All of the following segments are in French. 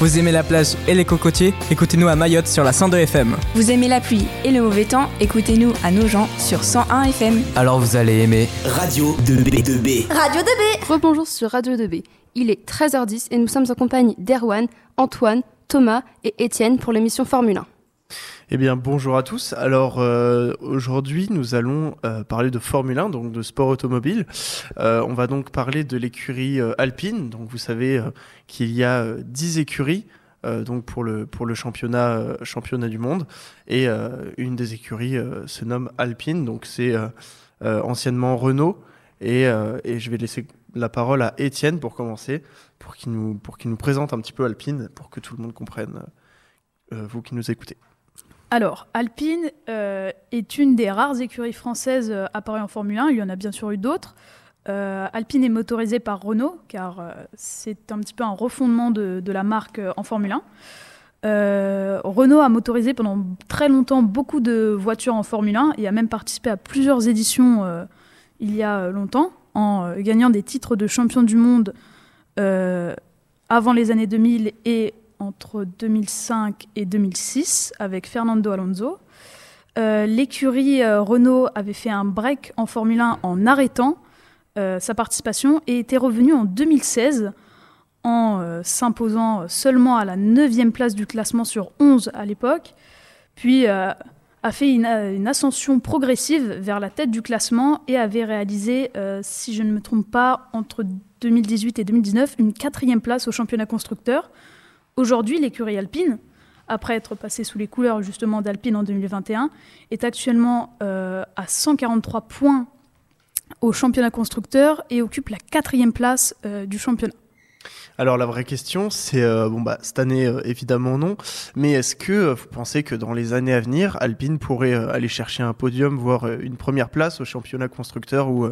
Vous aimez la plage et les cocotiers Écoutez-nous à Mayotte sur la 102 FM. Vous aimez la pluie et le mauvais temps Écoutez-nous à Nogent sur 101 FM. Alors vous allez aimer Radio 2B2B. Radio 2B Rebonjour sur Radio 2B. Il est 13h10 et nous sommes en compagnie d'Erwan, Antoine, Thomas et Étienne pour l'émission Formule 1. Eh bien, bonjour à tous. Alors, euh, aujourd'hui, nous allons euh, parler de Formule 1, donc de sport automobile. Euh, on va donc parler de l'écurie Alpine. Donc, vous savez qu'il y a euh, 10 écuries donc pour le, championnat, du monde. Et une des écuries se nomme Alpine. Donc, c'est anciennement Renault. Et, et je vais laisser la parole à Étienne pour commencer, pour qu'il nous, pour qu'il nous présente un petit peu Alpine, pour que tout le monde comprenne, vous qui nous écoutez. Alors, Alpine euh, est une des rares écuries françaises euh, apparues en Formule 1. Il y en a bien sûr eu d'autres. Euh, Alpine est motorisée par Renault, car euh, c'est un petit peu un refondement de, de la marque euh, en Formule 1. Euh, Renault a motorisé pendant très longtemps beaucoup de voitures en Formule 1 et a même participé à plusieurs éditions euh, il y a euh, longtemps, en euh, gagnant des titres de champion du monde euh, avant les années 2000 et entre 2005 et 2006 avec Fernando Alonso. Euh, L'écurie euh, Renault avait fait un break en Formule 1 en arrêtant euh, sa participation et était revenue en 2016 en s'imposant seulement à la 9e place du classement sur 11 à l'époque, puis a fait une, ascension progressive vers la tête du classement et avait réalisé, si je ne me trompe pas, entre 2018 et 2019, une quatrième place au championnat constructeur. Aujourd'hui, l'écurie Alpine, après être passée sous les couleurs justement d'Alpine en 2021, est actuellement euh, à 143 points au championnat constructeur et occupe la quatrième place euh, du championnat. Alors la vraie question, c'est euh, bon bah cette année évidemment non, mais est-ce que vous pensez que dans les années à venir, Alpine pourrait aller chercher un podium, voire une première place au championnat constructeur ou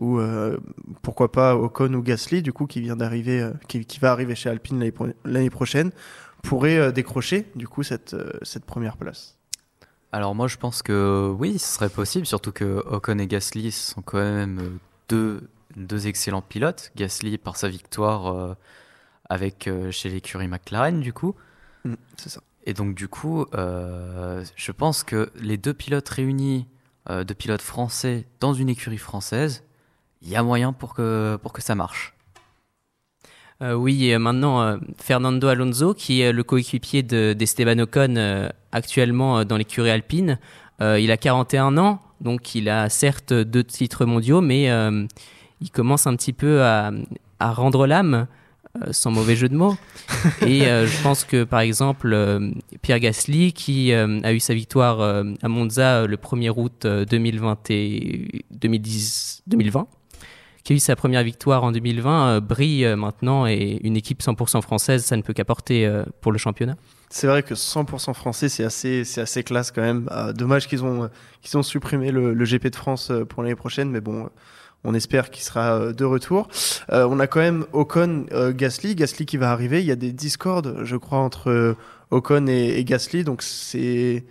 ou euh, pourquoi pas Ocon ou Gasly du coup qui vient d'arriver, euh, qui, qui va arriver chez Alpine l'année pro- l'année prochaine, pourrait euh, décrocher du coup cette cette première place. Alors moi je pense que oui, ce serait possible, surtout que Ocon et Gasly sont quand même deux, deux excellents pilotes. Gasly par sa victoire avec chez l'écurie McLaren du coup. Mm, c'est ça. Et donc du coup, je pense que les deux pilotes réunis, deux pilotes français dans une écurie française, il y a moyen pour que, pour que ça marche. Euh, oui, et maintenant, euh, Fernando Alonso, qui est le coéquipier de- d'Esteban Ocon euh, actuellement euh, dans l'écurie alpine, euh, il a 41 ans, donc il a certes deux titres mondiaux, mais euh, il commence un petit peu à, à rendre l'âme, sans mauvais jeu de mots. Et euh, je pense que, par exemple, Pierre Gasly, qui a eu sa victoire à Monza le 1er août euh, 2020 et 2010, 2020, qui a eu sa première victoire en 2020, euh, brille euh, maintenant et une équipe 100% française, ça ne peut qu'apporter euh, pour le championnat. C'est vrai que 100% français, c'est assez, c'est assez classe quand même. Ah, dommage qu'ils ont, qu'ils ont supprimé le, GP de France pour l'année prochaine, mais bon, on espère qu'il sera de retour. On a quand même Ocon, Gasly, Gasly qui va arriver. Il y a des discords, je crois, entre Ocon et, et Gasly, donc c'est,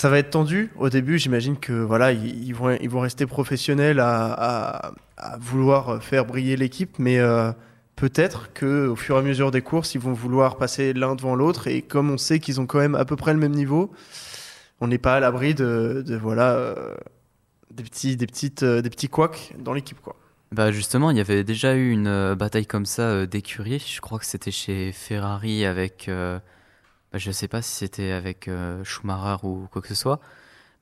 ça va être tendu au début. J'imagine que voilà, ils, vont, rester professionnels à, vouloir faire briller l'équipe, mais euh, peut-être que au fur et à mesure des courses, ils vont vouloir passer l'un devant l'autre. Et comme on sait qu'ils ont quand même à peu près le même niveau, on n'est pas à l'abri de, voilà euh, des petits, des petites, euh, des petits couacs dans l'équipe, quoi. Bah justement, il y avait déjà eu une bataille comme ça d'écurie. Je crois que c'était chez Ferrari avec, bah, je sais pas si c'était avec euh, Schumacher ou quoi que ce soit,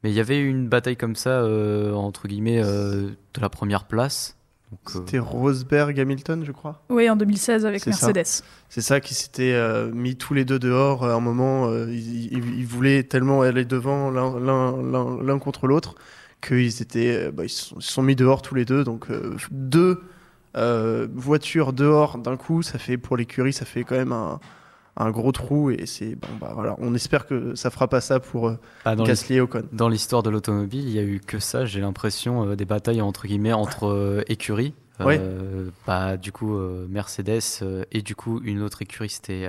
mais il y avait une bataille comme ça euh, entre guillemets euh, de la première place. Euh, C'était Rosberg Hamilton, je crois? Oui, en 2016 avec. Mercedes. C'est ça qui s'était euh, mis tous les deux dehors à un moment. euh, ils, ils- ils voulaient tellement aller devant l'un- contre l'autre qu'ils étaient, bah, ils se sont, sont mis dehors tous les deux. Donc euh, deux euh, voitures dehors d'un coup, ça fait pour l'écurie, ça fait quand même un, un gros trou et c'est bon bah voilà. On espère que ça fera pas ça pour euh, dans Gasly Ocon. Dans l'histoire de l'automobile, il y a eu que ça, j'ai l'impression, euh, des batailles entre guillemets entre euh, écuries. Ouais. bah, du coup, Mercedes et du coup, une autre écurie, c'était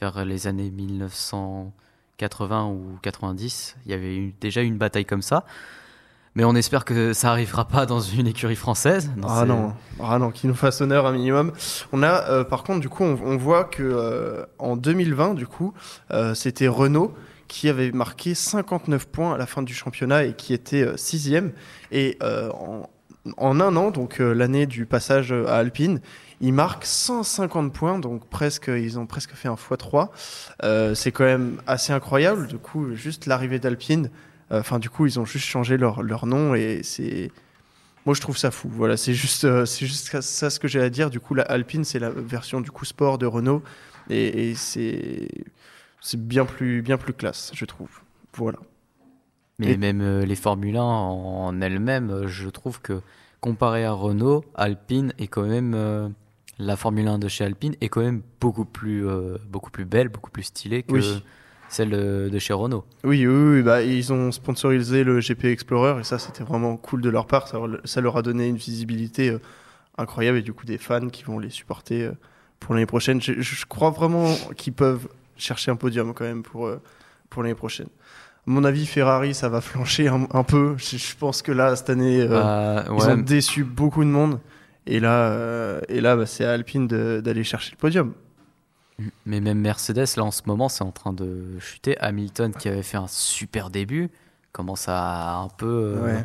vers les années 1980 ou 90. Il y avait eu, déjà une bataille comme ça. Mais on espère que ça arrivera pas dans une écurie française. Non, ah non, ah non, qui nous fasse honneur un minimum. On a, euh, par contre, du coup, on, on voit que euh, en 2020, du coup, euh, c'était Renault qui avait marqué 59 points à la fin du championnat et qui était sixième. Et en, en un an, donc l'année du passage à Alpine, ils marquent 150 points, donc presque, ils ont presque fait un x3. Euh, c'est quand même assez incroyable. Du coup, juste l'arrivée d'Alpine, enfin, du coup, ils ont juste changé leur, leur nom et c'est. Moi, je trouve ça fou. Voilà, c'est juste, euh, c'est juste ça ce que j'ai à dire. Du coup, la Alpine, c'est la version du coup sport de Renault et, et c'est c'est bien plus bien plus classe, je trouve. Voilà. Mais Et- même euh, les Formule 1 en, elles-mêmes, euh, je trouve que comparé à Renault, Alpine est quand même euh, la Formule 1 de chez Alpine est quand même beaucoup plus euh, beaucoup plus belle, beaucoup plus stylée que Oui. Celle de, chez Renault. Oui, oui, oui, bah, ils ont sponsorisé le GP Explorer et ça, c'était vraiment cool de leur part. Ça, ça leur a donné une visibilité euh, incroyable et du coup des fans qui vont les supporter euh, pour l'année prochaine. Je, je crois vraiment qu'ils peuvent chercher un podium quand même pour, euh, pour l'année prochaine. À mon avis, Ferrari, ça va flancher un, un peu. Je, je pense que là, cette année, Bah, ils ont déçu beaucoup de monde. Et là, et là bah, c'est à Alpine d'aller chercher le podium. Mais même Mercedes là en ce moment, c'est en train de chuter. Hamilton qui avait fait un super début commence à un peu euh,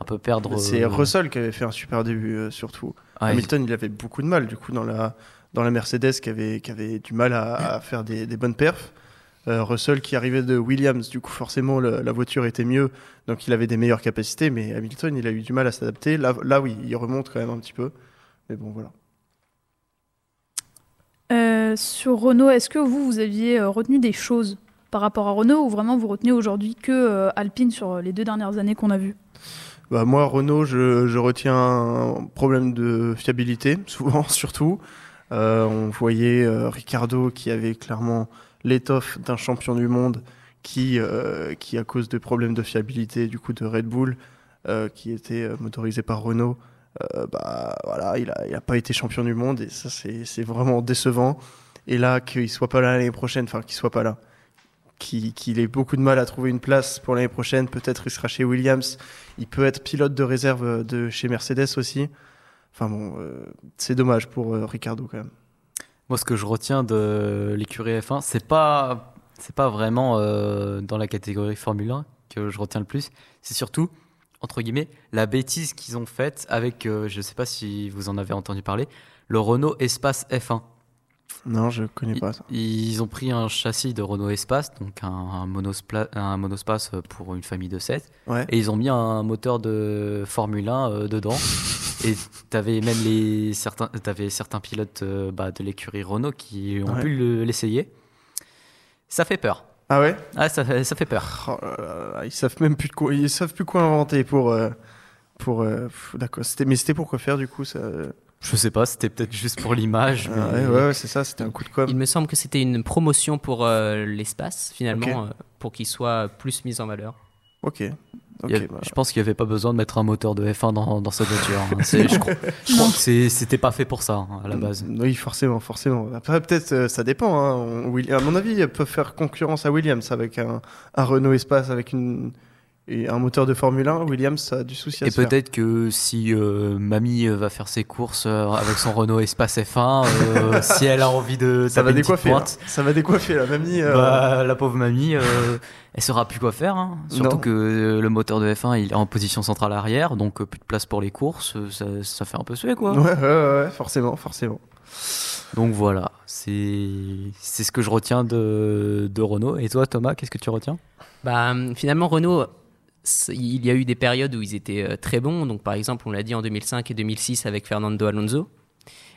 un peu perdre. C'est euh, Russell qui avait fait un super début, euh, surtout. Hamilton, il avait beaucoup de mal, du coup, dans la, dans la Mercedes, qui avait, qui avait du mal à, à faire des, des bonnes perfs. Russell, qui arrivait de Williams, du coup, forcément, le- la voiture était mieux, donc il avait des meilleures capacités, mais Hamilton, il a eu du mal à s'adapter. Là, là, oui, il remonte quand même un petit peu. Mais bon, voilà. Euh, sur Renault, est-ce que vous, vous aviez euh, retenu des choses par rapport à Renault ou vraiment vous retenez aujourd'hui que euh, Alpine sur les deux dernières années qu'on a vues? Bah, moi, Renault, je, retiens un problème de fiabilité, souvent, surtout. Euh, on voyait euh, Ricardo qui avait clairement l'étoffe d'un champion du monde qui, euh, qui, à cause de problèmes de fiabilité du coup de Red Bull, euh, qui était euh, motorisé par Renault, euh, bah voilà, il a, il a pas été champion du monde et ça c'est vraiment décevant. Et là, qu'il soit pas là l'année prochaine, enfin qu'il soit pas là, qu'il ait beaucoup de mal à trouver une place pour l'année prochaine, peut-être il sera chez Williams, il peut être pilote de réserve de chez Mercedes aussi. Enfin bon, euh, c'est dommage pour euh, Ricardo quand même. Moi, ce que je retiens de l'écurie F1, c'est pas, c'est pas vraiment euh, dans la catégorie Formule 1 que je retiens le plus. C'est surtout, entre guillemets, la bêtise qu'ils ont faite avec, euh, je sais pas si vous en avez entendu parler, le Renault Espace F1. Non, je connais pas ça. Ils, ils ont pris un châssis de Renault Espace, donc un, un, monospla- un monospace pour une famille de 7, Ouais. et ils ont mis un moteur de Formule 1 euh, dedans. Et t'avais même les certains, t'avais certains pilotes euh, bah, de l'écurie Renault qui ont Ouais. pu le- l'essayer. Ça fait peur. Ah ouais? Ah, ça fait, ça fait peur. Oh là là là, Ils savent même plus de quoi, ils savent plus quoi inventer pour euh, pour. euh, D'accord. Mais c'était pour quoi faire du coup ça. Je sais pas, c'était peut-être juste pour l'image. Ah mais- ouais, ouais, ouais, c'est ça. C'était un coup de com. Il me semble que c'était une promotion pour euh, l'espace, finalement, euh, pour qu'il soit plus mis en valeur. Ok. Ok. Il y a- bah, Je pense qu'il n'y avait pas besoin de mettre un moteur de F1 dans, dans cette voiture. hein. Je crois, je crois que c'était pas fait pour ça hein, à la base. Oui, forcément, forcément. Après, peut-être, euh, ça dépend. Hein. On- à mon avis, ils peuvent faire concurrence à Williams avec un, un Renault Espace avec une, et un moteur de Formule 1. Williams, ça a du souci à Et se peut-être que si euh, mamie euh, va faire ses courses euh, avec son Renault Espace F1, euh, si elle a envie de Ça taper va décoiffer. hein. pointe, Ça va décoiffer, la mamie. euh, bah, la pauvre mamie, euh, elle saura plus quoi faire. hein. Surtout Non. que euh, le moteur de F1 il est en position centrale arrière, donc euh, plus de place pour les courses, ça, ça fait un peu suer quoi. Ouais, ouais, ouais, forcément, forcément. Donc voilà, c'est c'est ce que je retiens de, de Renault. Et toi Thomas, qu'est-ce que tu retiens? Bah, finalement, Renault, il y a eu des périodes où ils étaient euh, très bons. Donc, par exemple, on l'a dit en 2005 et 2006 avec Fernando Alonso.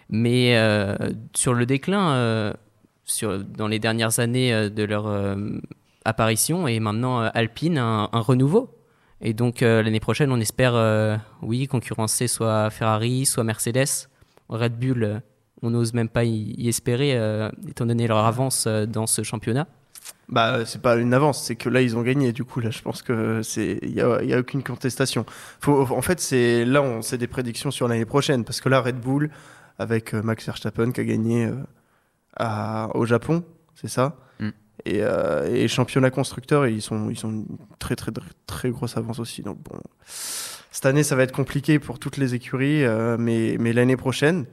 Mais euh, sur le déclin, euh, dans les dernières années de leur apparition, et maintenant Alpine, un, renouveau. Et donc, l'année prochaine, on espère, oui, concurrencer soit Ferrari, soit Mercedes. Red Bull, on n'ose même pas y, y espérer, étant donné leur avance dans ce championnat. Bah, c'est pas une avance, c'est que là, ils ont gagné. Du coup, là, je pense que c'est, il y a, il y a aucune contestation. Faut, en fait, c'est là, on c'est des prédictions sur l'année prochaine, parce que là, Red Bull avec euh, Max Verstappen qui a gagné euh, à- au Japon, c'est ça? Mm. Et, euh, et championnat constructeur, ils sont, ils sont une très, très, très, très grosse avance aussi. Donc bon, cette année, ça va être compliqué pour toutes les écuries, euh, mais, mais l'année prochaine,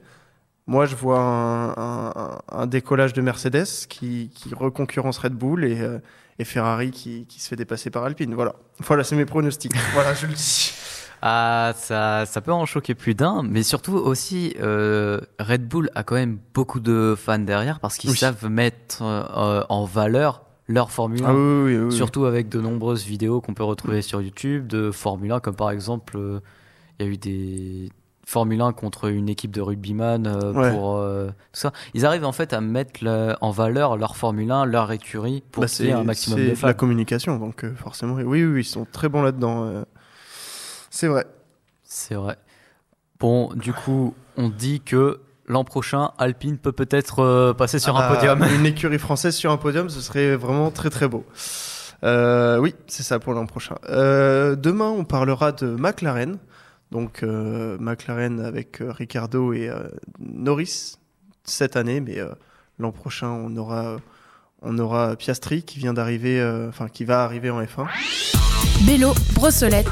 moi, je vois un, un- un décollage de Mercedes qui, qui reconcurrence Red Bull et, euh, et Ferrari qui, qui se fait dépasser par Alpine. Voilà, voilà c'est mes pronostics. voilà, je le dis. Ah, ça, ça peut en choquer plus d'un, mais surtout aussi, euh, Red Bull a quand même beaucoup de fans derrière parce qu'ils Oui. savent mettre euh, en valeur leur Formule 1. Ah oui, oui, oui, oui. Surtout avec de nombreuses vidéos qu'on peut retrouver sur YouTube de Formule 1, comme par exemple, euh, il y a eu des Formule 1 contre une équipe de rugbyman euh, Ouais. pour euh, tout ça. Ils arrivent en fait à mettre le- en valeur leur Formule 1, leur écurie pour Bah, qu'il un maximum de fans. la communication, donc euh, forcément. Oui, oui, oui, ils sont très bons là-dedans. C'est vrai. C'est vrai. Bon, du coup, on dit que l'an prochain, Alpine peut peut-être passer sur Ah un bah, podium. Une écurie française sur un podium, ce serait vraiment très très beau. Oui, c'est ça pour l'an prochain. Demain, on parlera de McLaren. Donc euh, McLaren avec euh, Ricardo et euh, Norris cette année, mais euh, l'an prochain, on aura on aura Piastri qui vient d'arriver, euh, enfin qui va arriver en F1. Bélo, Brossolette,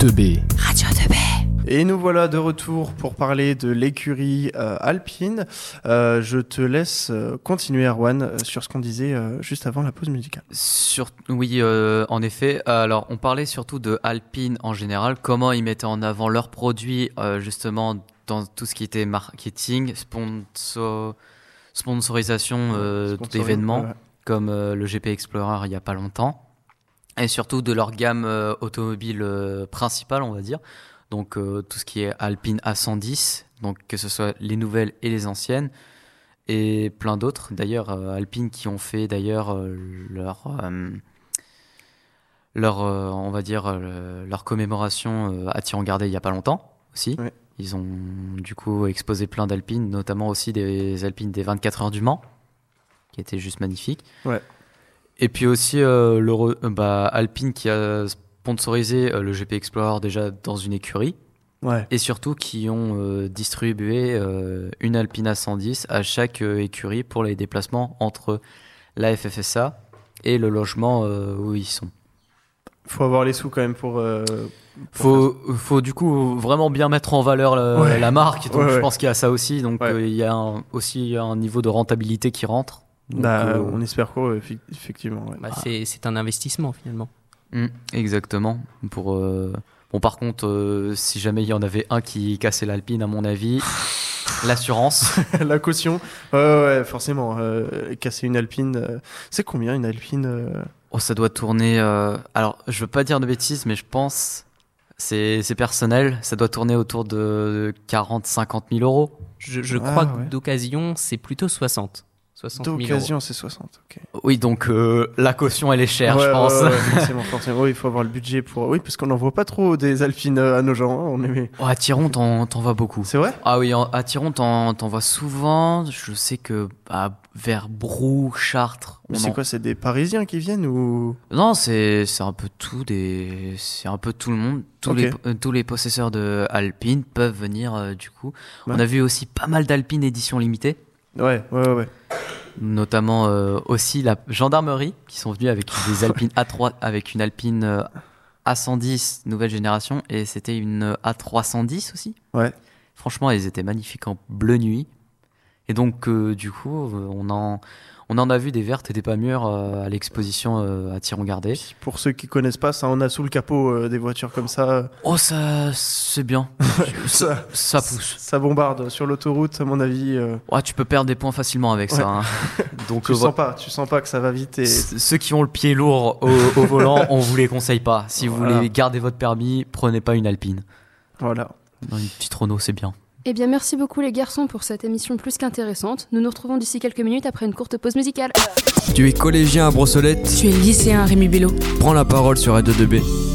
2B. Radio 2B. Et nous voilà de retour pour parler de l'écurie euh, alpine. Euh, je te laisse euh, continuer, Erwan, sur ce qu'on disait juste avant la pause musicale. Sur... Oui, en effet. Alors, on parlait surtout de Alpine en général, comment ils mettaient en avant leurs produits, justement, dans tout ce qui était marketing, sponsor... sponsorisation d'événements, comme le GP Explorer il n'y a pas longtemps, et surtout de leur gamme automobile principale, on va dire. Donc, euh, tout ce qui est Alpine A110, donc que ce soit les nouvelles et les anciennes et plein d'autres. D'ailleurs, euh, Alpine qui ont fait d'ailleurs euh, leur leur on va dire leur commémoration à Tirangardé il y a pas longtemps aussi. Ouais. Ils ont du coup exposé plein d'alpines, notamment aussi des alpines des 24 heures du Mans, qui étaient juste magnifiques. Ouais. Et puis aussi le bah, Alpine qui a sponsorisé euh, le GP Explorer déjà dans une écurie Ouais. et surtout qui ont euh, distribué euh, une Alpine A110 à chaque euh, écurie pour les déplacements entre la FFSA et le logement euh, où ils sont. Faut avoir les sous quand même pour. euh, Faut, faut du coup vraiment bien mettre en valeur Ouais. la marque, donc Ouais, je pense qu'il y a ça aussi, donc Ouais. euh, il y a un- aussi un niveau de rentabilité qui rentre. Donc, bah, euh, on espère quoi, effectivement. ouais. Bah, C'est un investissement finalement. Mm, exactement. Pour, euh, Bon, par contre, euh, si jamais il y en avait un qui cassait l'Alpine, à mon avis, l'assurance. la caution. Ouais, ouais, ouais, forcément. euh, casser une Alpine. euh, c'est combien une Alpine euh, Oh, ça doit tourner. euh, Alors, je veux pas dire de bêtises, mais je pense. C'est c'est personnel. Ça doit tourner autour de 40-50 000 euros. Je, je Ah, crois ouais. que d'occasion, c'est plutôt 60. 60 000 euros. D'occasion, c'est 60. ok. Oui, donc euh, la caution, elle est chère, Ouais, je pense. ouais, ouais, forcément, forcément. Oui, il faut avoir le budget pour. Oui, parce qu'on n'en voit pas trop des Alpines euh, à nos gens. hein, On est... Oh, à Tiron, t'en t'en vois beaucoup. C'est vrai? Ah oui, en- à Tiron, t'en t'en vois souvent. Je sais que bah, vers Brou, Chartres. Mais on c'est en- quoi C'est des Parisiens qui viennent ou? Non, c'est c'est un peu tout des c'est un peu tout le monde. Tous Ok. les euh, tous les possesseurs de Alpine peuvent venir euh, du coup. Ouais. On a vu aussi pas mal d'Alpine édition limitée, Ouais, ouais, ouais, ouais. Notamment euh, aussi la gendarmerie qui sont venus avec des Alpines A3 avec une Alpine euh, A110 nouvelle génération et c'était une A310 aussi. Ouais. Franchement, elles étaient magnifiques en bleu nuit. Et donc euh, du coup, euh, on en on en a vu des vertes et des pas mûres euh, à l'exposition euh, à Tiron-Gardé. Puis Pour ceux qui connaissent pas, ça on a sous le capot euh, des voitures comme ça. Oh, ça, c'est bien. ça, Ça pousse. ça bombarde sur l'autoroute, à mon avis. Ouais, tu peux perdre des points facilement avec ça. hein. Donc, tu euh, sens pas, tu sens pas que ça va vite et ceux qui ont le pied lourd au, au volant, on vous les conseille pas. Si vous voulez garder votre permis, prenez pas une Alpine. voilà. Une petite Renault, c'est bien. Eh bien, merci beaucoup les garçons pour cette émission plus qu'intéressante. Nous nous retrouvons d'ici quelques minutes après une courte pause musicale. Tu es collégien à Brossolette Tu es lycéen, Rémi Bello. Prends la parole sur Radio 2B.